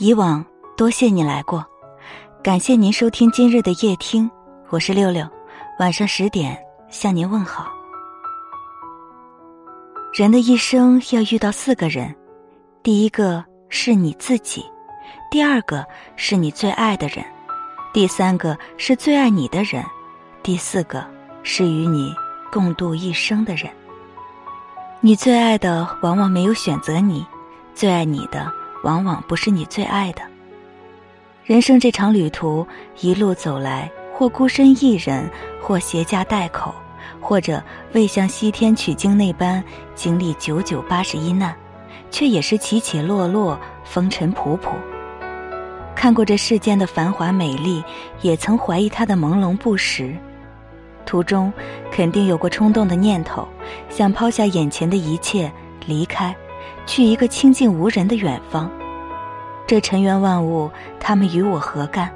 以往多谢你来过，感谢您收听今日的夜听，我是六六，晚上十点向您问好。人的一生要遇到四个人，第一个是你自己，第二个是你最爱的人，第三个是最爱你的人，第四个是与你共度一生的人。你最爱的往往没有选择你，最爱你的往往不是你最爱的。人生这场旅途，一路走来，或孤身一人，或携家带口，或者未像西天取经那般经历九九八十一难，却也是起起落落，风尘仆仆。看过这世间的繁华美丽，也曾怀疑它的朦胧不实。途中，肯定有过冲动的念头，想抛下眼前的一切，离开，去一个清静无人的远方。这尘缘万物，他们与我何干？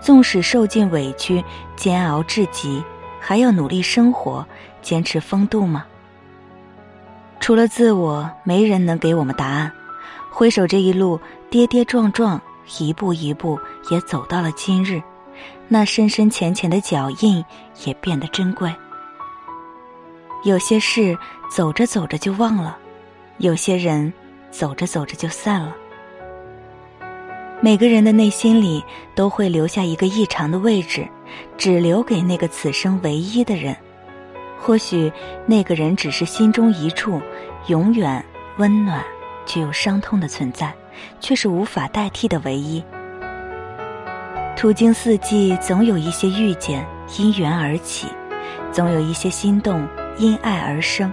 纵使受尽委屈，煎熬至极，还要努力生活，坚持风度吗？除了自我，没人能给我们答案。回首这一路，跌跌撞撞，一步一步，也走到了今日。那深深浅浅的脚印也变得珍贵。有些事走着走着就忘了，有些人走着走着就散了。每个人的内心里都会留下一个异常的位置，只留给那个此生唯一的人。或许那个人只是心中一处永远温暖却又伤痛的存在，却是无法代替的唯一。途经四季，总有一些遇见因缘而起，总有一些心动因爱而生，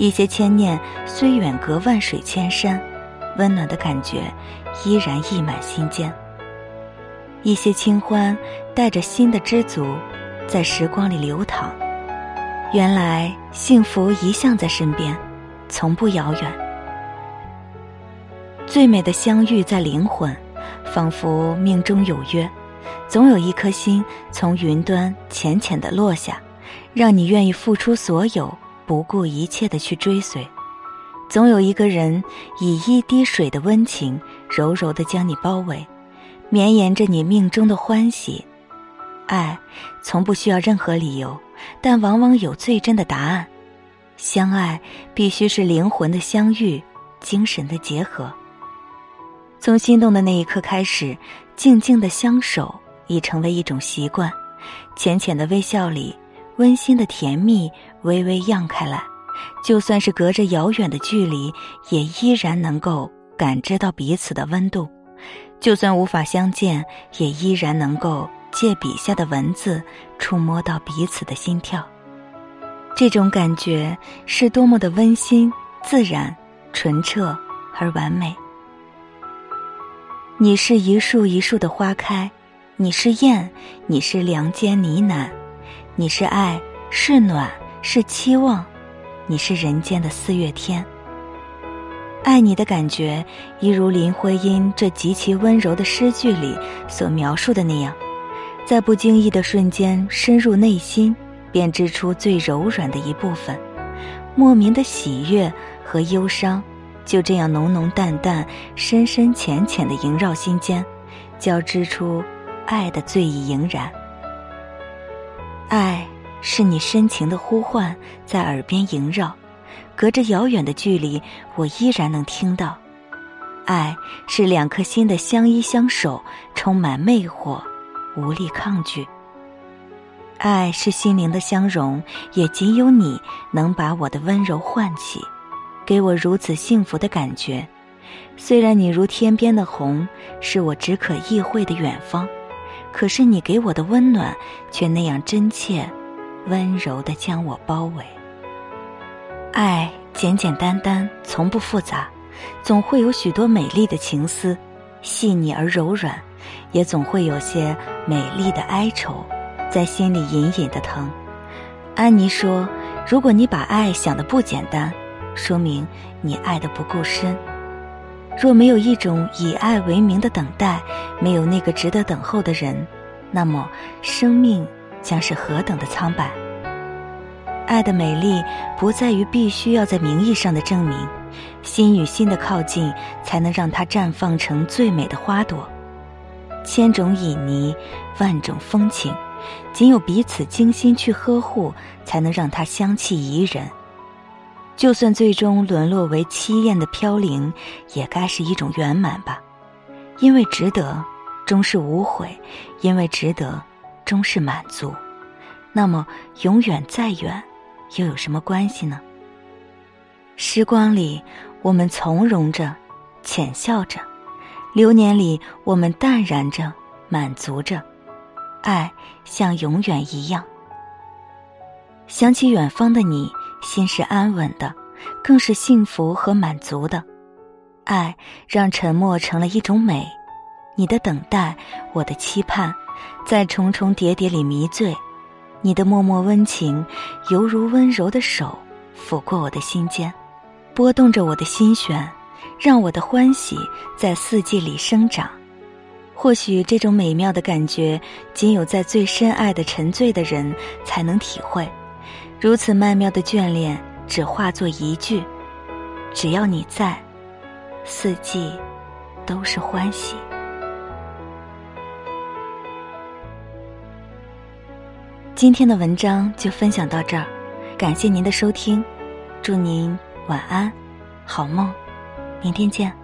一些牵念虽远隔万水千山，温暖的感觉依然溢满心间。一些清欢带着新的知足，在时光里流淌。原来幸福一向在身边，从不遥远。最美的相遇在灵魂，仿佛命中有约。总有一颗心从云端浅浅的落下，让你愿意付出所有，不顾一切的去追随。总有一个人以一滴水的温情，柔柔的将你包围，绵延着你命中的欢喜。爱从不需要任何理由，但往往有最真的答案。相爱必须是灵魂的相遇，精神的结合。从心动的那一刻开始，静静的相守。已成为一种习惯，浅浅的微笑里，温馨的甜蜜微微漾开来。就算是隔着遥远的距离，也依然能够感知到彼此的温度；就算无法相见，也依然能够借笔下的文字触摸到彼此的心跳。这种感觉是多么的温馨、自然、纯澈而完美。你是一树一树的花开。你是燕，你是梁间呢喃，你是爱，是暖，是期望，你是人间的四月天。爱你的感觉，一如林徽因这极其温柔的诗句里所描述的那样，在不经意的瞬间深入内心，便织出最柔软的一部分，莫名的喜悦和忧伤，就这样浓浓淡淡、深深浅浅的萦绕心间，交织出。爱的醉意盈然，爱是你深情的呼唤，在耳边萦绕，隔着遥远的距离，我依然能听到。爱是两颗心的相依相守，充满魅惑，无力抗拒。爱是心灵的相融，也仅有你能把我的温柔唤起，给我如此幸福的感觉。虽然你如天边的虹，是我只可意会的远方。可是你给我的温暖，却那样真切、温柔的将我包围。爱简简单单，从不复杂，总会有许多美丽的情思，细腻而柔软，也总会有些美丽的哀愁，在心里隐隐的疼。安妮说：“如果你把爱想的不简单，说明你爱的不够深。”若没有一种以爱为名的等待，没有那个值得等候的人，那么生命将是何等的苍白。爱的美丽不在于必须要在名义上的证明，心与心的靠近，才能让它绽放成最美的花朵。千种旖旎，万种风情，仅有彼此精心去呵护，才能让它香气怡人。就算最终沦落为凄艳的飘零，也该是一种圆满吧。因为值得，终是无悔；因为值得，终是满足。那么，永远再远，又有什么关系呢？时光里，我们从容着，浅笑着；流年里，我们淡然着，满足着。爱像永远一样。想起远方的你，心是安稳的，更是幸福和满足的。爱让沉默成了一种美，你的等待，我的期盼，在重重叠叠里迷醉。你的默默温情，犹如温柔的手抚过我的心间。拨动着我的心弦，让我的欢喜在四季里生长。或许这种美妙的感觉，仅有在最深爱的沉醉的人才能体会。如此曼妙的眷恋，只化作一句：只要你在，四季都是欢喜。今天的文章就分享到这儿，感谢您的收听，祝您。晚安，好梦，明天见。